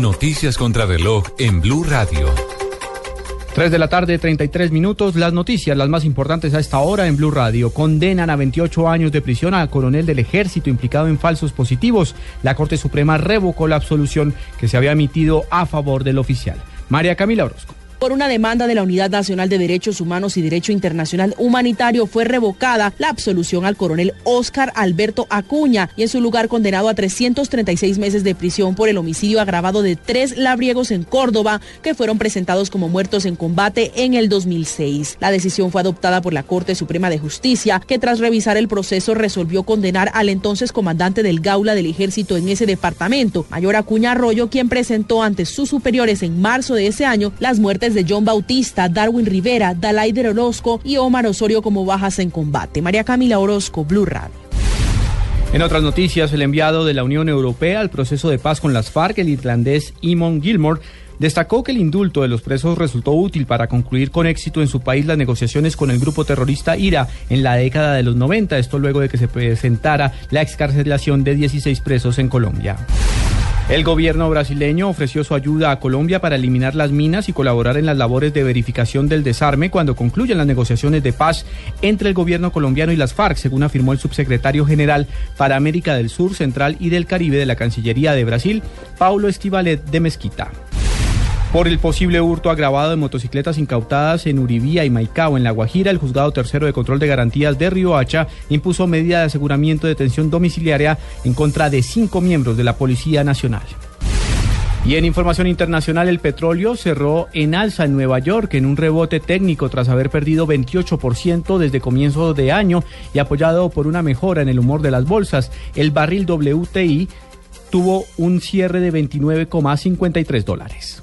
Noticias contra reloj en Blue Radio. 3 de la tarde, 33 minutos. Las noticias, las más importantes a esta hora en Blue Radio. Condenan a 28 años de prisión al coronel del ejército implicado en falsos positivos. La Corte Suprema revocó la absolución que se había emitido a favor del oficial. María Camila Orozco. Por una demanda de la Unidad Nacional de Derechos Humanos y Derecho Internacional Humanitario fue revocada la absolución al coronel Óscar Alberto Acuña y en su lugar condenado a 336 meses de prisión por el homicidio agravado de tres labriegos en Córdoba que fueron presentados como muertos en combate en el 2006. La decisión fue adoptada por la Corte Suprema de Justicia que tras revisar el proceso resolvió condenar al entonces comandante del Gaula del Ejército en ese departamento, Mayor Acuña Arroyo, quien presentó ante sus superiores en marzo de ese año las muertes de John Bautista, Darwin Rivera, Dalai de Orozco y Omar Osorio como bajas en combate. María Camila Orozco, Blue Radio. En otras noticias, el enviado de la Unión Europea al proceso de paz con las FARC, el irlandés Eamon Gilmore, destacó que el indulto de los presos resultó útil para concluir con éxito en su país las negociaciones con el grupo terrorista IRA en la década de los 90, esto luego de que se presentara la excarcelación de 16 presos en Colombia. El gobierno brasileño ofreció su ayuda a Colombia para eliminar las minas y colaborar en las labores de verificación del desarme cuando concluyan las negociaciones de paz entre el gobierno colombiano y las FARC, según afirmó el subsecretario general para América del Sur, Central y del Caribe de la Cancillería de Brasil, Paulo Estivalet de Mezquita. Por el posible hurto agravado de motocicletas incautadas en Uribía y Maicao, en La Guajira, el juzgado tercero de control de garantías de Riohacha impuso medida de aseguramiento de detención domiciliaria en contra de cinco miembros de la Policía Nacional. Y en información internacional, el petróleo cerró en alza en Nueva York en un rebote técnico tras haber perdido 28% desde comienzo de año y apoyado por una mejora en el humor de las bolsas. El barril WTI tuvo un cierre de 29,53 dólares.